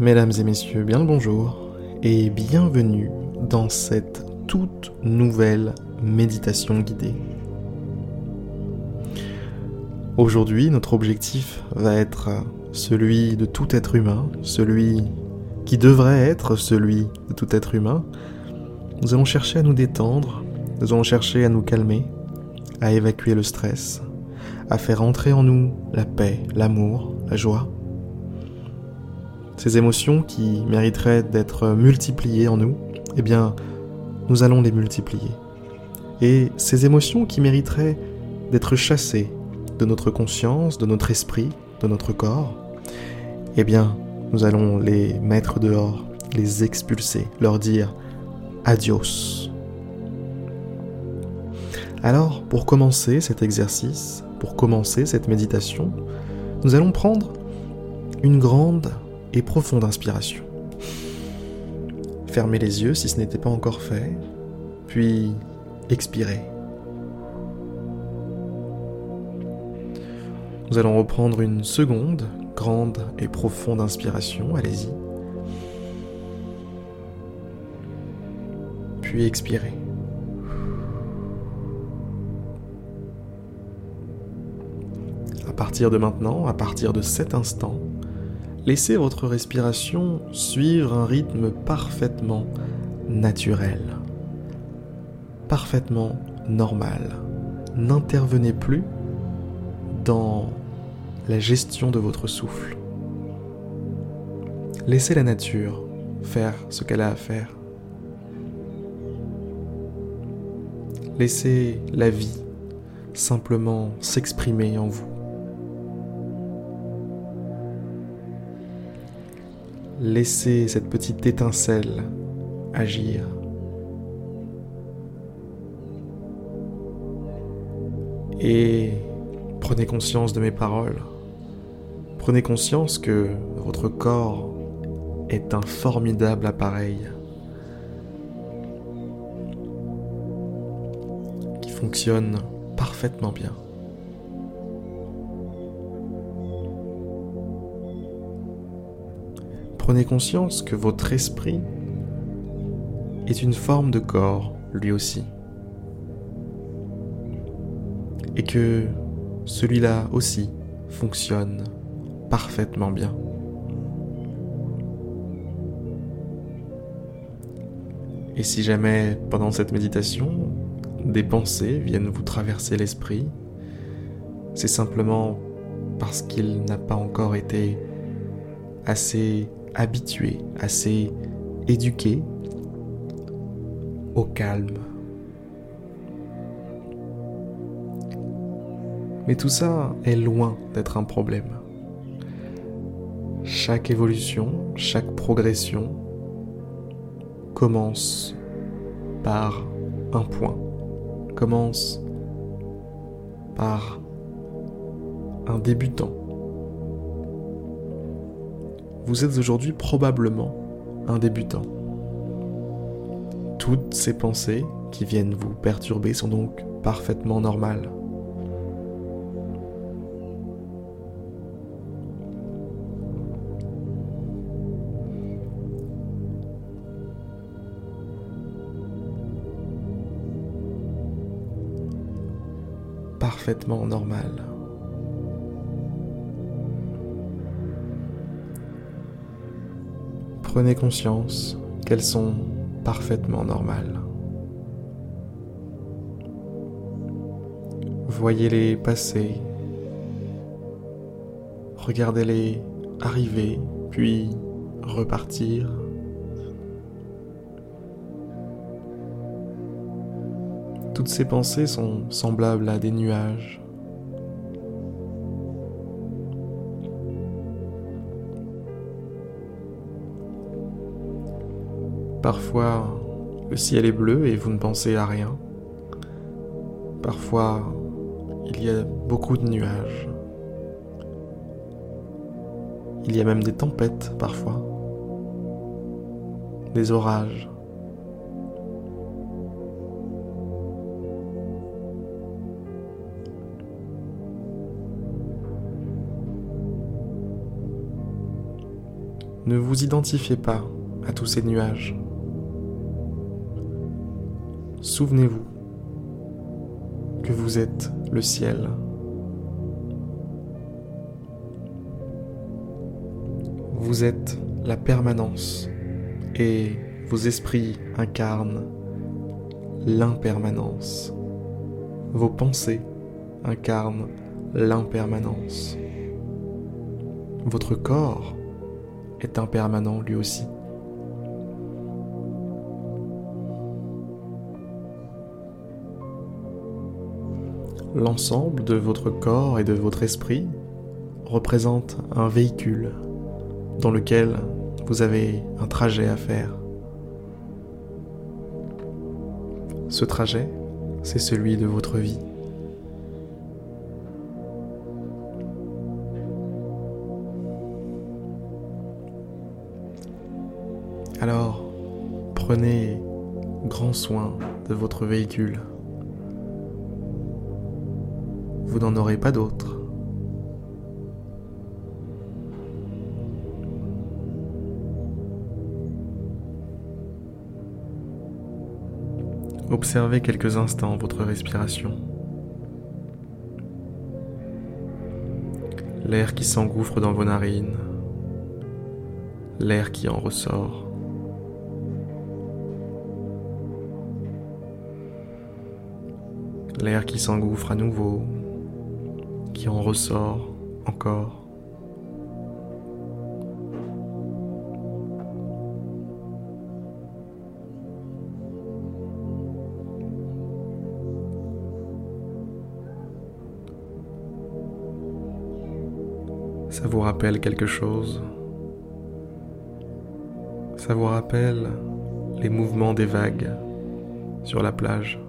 Mesdames et messieurs, bien le bonjour et bienvenue dans cette toute nouvelle méditation guidée. Aujourd'hui, notre objectif va être celui de tout être humain, celui qui devrait être celui de tout être humain. Nous allons chercher à nous détendre, nous allons chercher à nous calmer, à évacuer le stress, à faire entrer en nous la paix, l'amour, la joie ces émotions qui mériteraient d'être multipliées en nous, eh bien, nous allons les multiplier. Et ces émotions qui mériteraient d'être chassées de notre conscience, de notre esprit, de notre corps, eh bien, nous allons les mettre dehors, les expulser, leur dire adios. Alors, pour commencer cet exercice, pour commencer cette méditation, nous allons prendre une grande et profonde inspiration. Fermez les yeux si ce n'était pas encore fait, puis expirez. Nous allons reprendre une seconde, grande et profonde inspiration, allez-y. Puis expirez. À partir de maintenant, à partir de cet instant, Laissez votre respiration suivre un rythme parfaitement naturel, parfaitement normal. N'intervenez plus dans la gestion de votre souffle. Laissez la nature faire ce qu'elle a à faire. Laissez la vie simplement s'exprimer en vous. Laissez cette petite étincelle agir. Et prenez conscience de mes paroles. Prenez conscience que votre corps est un formidable appareil qui fonctionne parfaitement bien. Prenez conscience que votre esprit est une forme de corps, lui aussi. Et que celui-là aussi fonctionne parfaitement bien. Et si jamais pendant cette méditation, des pensées viennent vous traverser l'esprit, c'est simplement parce qu'il n'a pas encore été assez habitué, assez éduqué au calme. Mais tout ça est loin d'être un problème. Chaque évolution, chaque progression commence par un point, commence par un débutant vous êtes aujourd'hui probablement un débutant. Toutes ces pensées qui viennent vous perturber sont donc parfaitement normales. Parfaitement normal. Prenez conscience qu'elles sont parfaitement normales. Voyez-les passer, regardez-les arriver, puis repartir. Toutes ces pensées sont semblables à des nuages. Parfois, le ciel est bleu et vous ne pensez à rien. Parfois, il y a beaucoup de nuages. Il y a même des tempêtes parfois. Des orages. Ne vous identifiez pas à tous ces nuages. Souvenez-vous que vous êtes le ciel. Vous êtes la permanence et vos esprits incarnent l'impermanence. Vos pensées incarnent l'impermanence. Votre corps est impermanent lui aussi. L'ensemble de votre corps et de votre esprit représente un véhicule dans lequel vous avez un trajet à faire. Ce trajet, c'est celui de votre vie. Alors, prenez grand soin de votre véhicule. Vous n'en aurez pas d'autre. Observez quelques instants votre respiration. L'air qui s'engouffre dans vos narines, l'air qui en ressort. L'air qui s'engouffre à nouveau, qui en ressort encore. Ça vous rappelle quelque chose? Ça vous rappelle les mouvements des vagues sur la plage?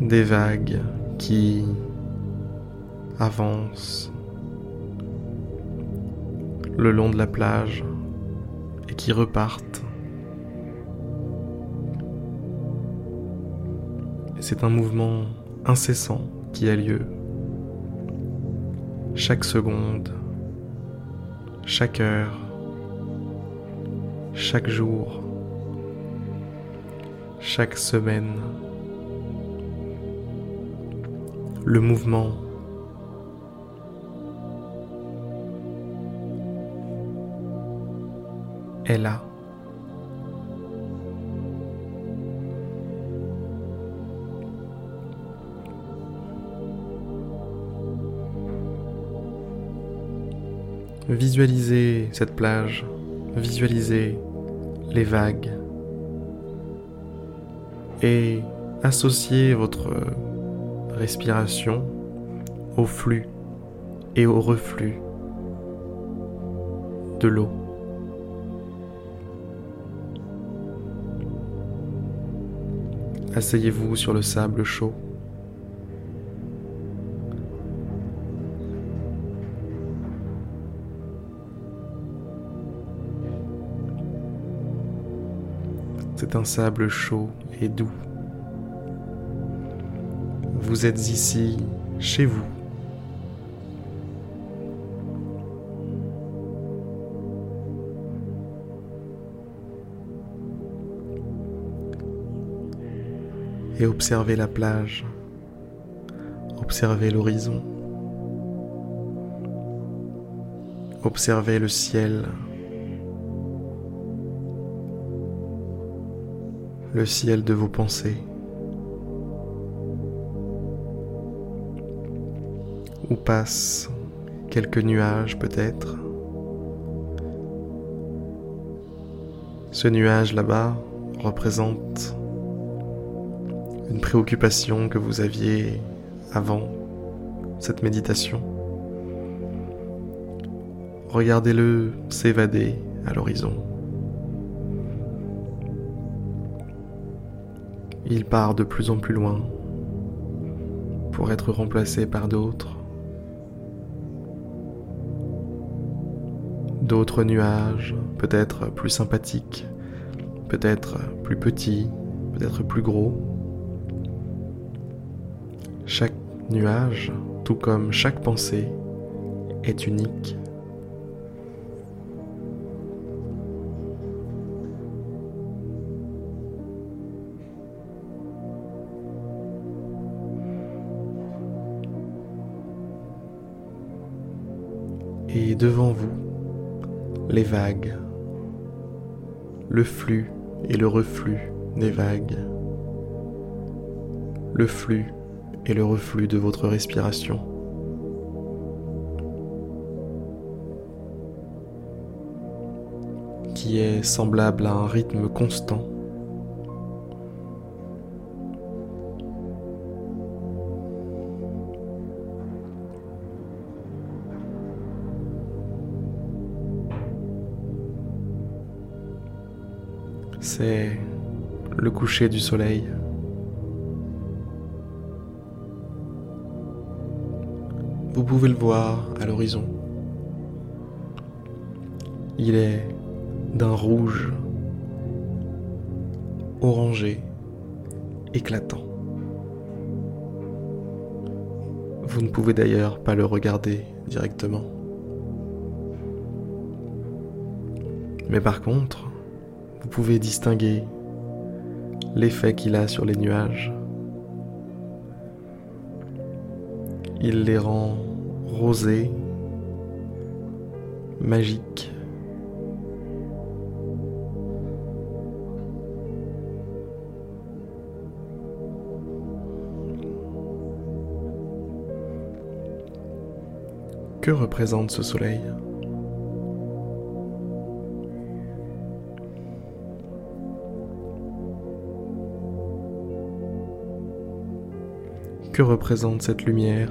Des vagues qui avancent le long de la plage et qui repartent c'est un mouvement incessant qui a lieu. Chaque seconde, chaque heure, chaque jour, chaque semaine. Le mouvement est là. Visualisez cette plage, visualisez les vagues et associez votre respiration au flux et au reflux de l'eau. Asseyez-vous sur le sable chaud. C'est un sable chaud et doux. Vous êtes ici, chez vous. Et observez la plage. Observez l'horizon. Observez le ciel le ciel de vos pensées. Où passent quelques nuages peut-être. Ce nuage là-bas représente une préoccupation que vous aviez avant cette méditation. Regardez-le s'évader à l'horizon. Il part de plus en plus loin pour être remplacé par d'autres. D'autres nuages, peut-être plus sympathiques, peut-être plus petits, peut-être plus gros. Chaque nuage, tout comme chaque pensée, est unique. Et devant vous, les vagues, le flux et le reflux des vagues, le flux et le reflux de votre respiration. qui est semblable à un rythme constant. Le coucher du soleil. Vous pouvez le voir à l'horizon. Il est d'un rouge orangé éclatant. Vous ne pouvez d'ailleurs pas le regarder directement. Mais par contre, vous pouvez distinguer l'effet qu'il a sur les nuages. Il les rend rosés, magiques. Que représente ce soleil? Représente cette lumière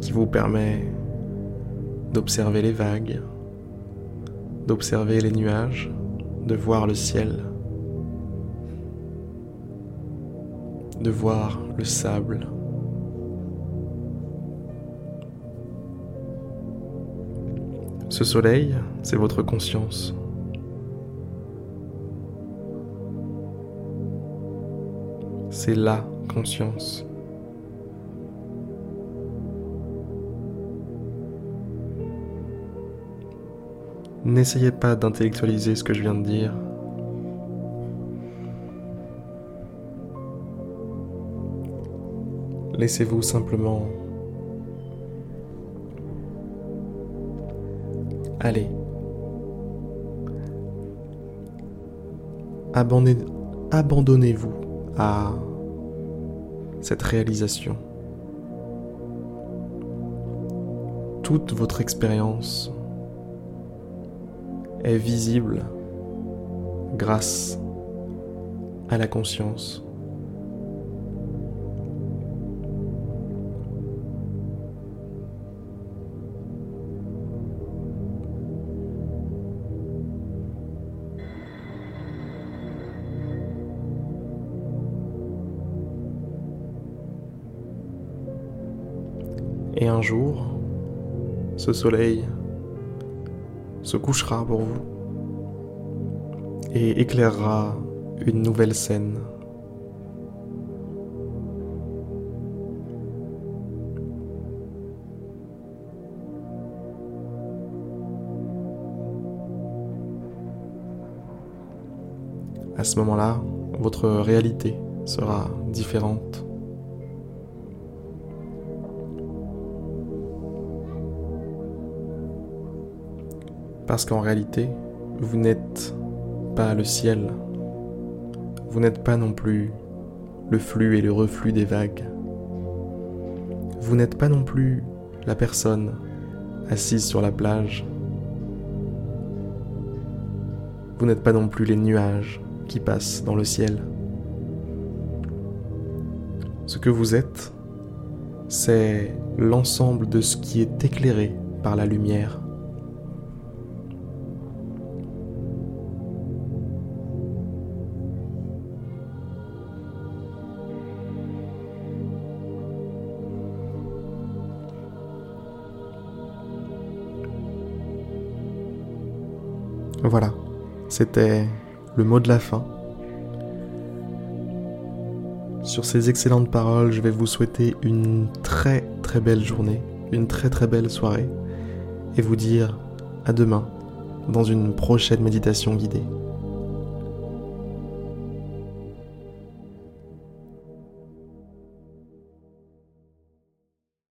qui vous permet d'observer les vagues, d'observer les nuages, de voir le ciel, de voir le sable. Ce soleil, c'est votre conscience. C'est la conscience. N'essayez pas d'intellectualiser ce que je viens de dire. Laissez-vous simplement aller. Abandonnez-vous à cette réalisation. Toute votre expérience est visible grâce à la conscience. Et un jour, ce soleil se couchera pour vous et éclairera une nouvelle scène. À ce moment-là, votre réalité sera différente. Parce qu'en réalité, vous n'êtes pas le ciel. Vous n'êtes pas non plus le flux et le reflux des vagues. Vous n'êtes pas non plus la personne assise sur la plage. Vous n'êtes pas non plus les nuages qui passent dans le ciel. Ce que vous êtes, c'est l'ensemble de ce qui est éclairé par la lumière. Voilà, c'était le mot de la fin. Sur ces excellentes paroles, je vais vous souhaiter une très très belle journée, une très très belle soirée, et vous dire à demain dans une prochaine méditation guidée.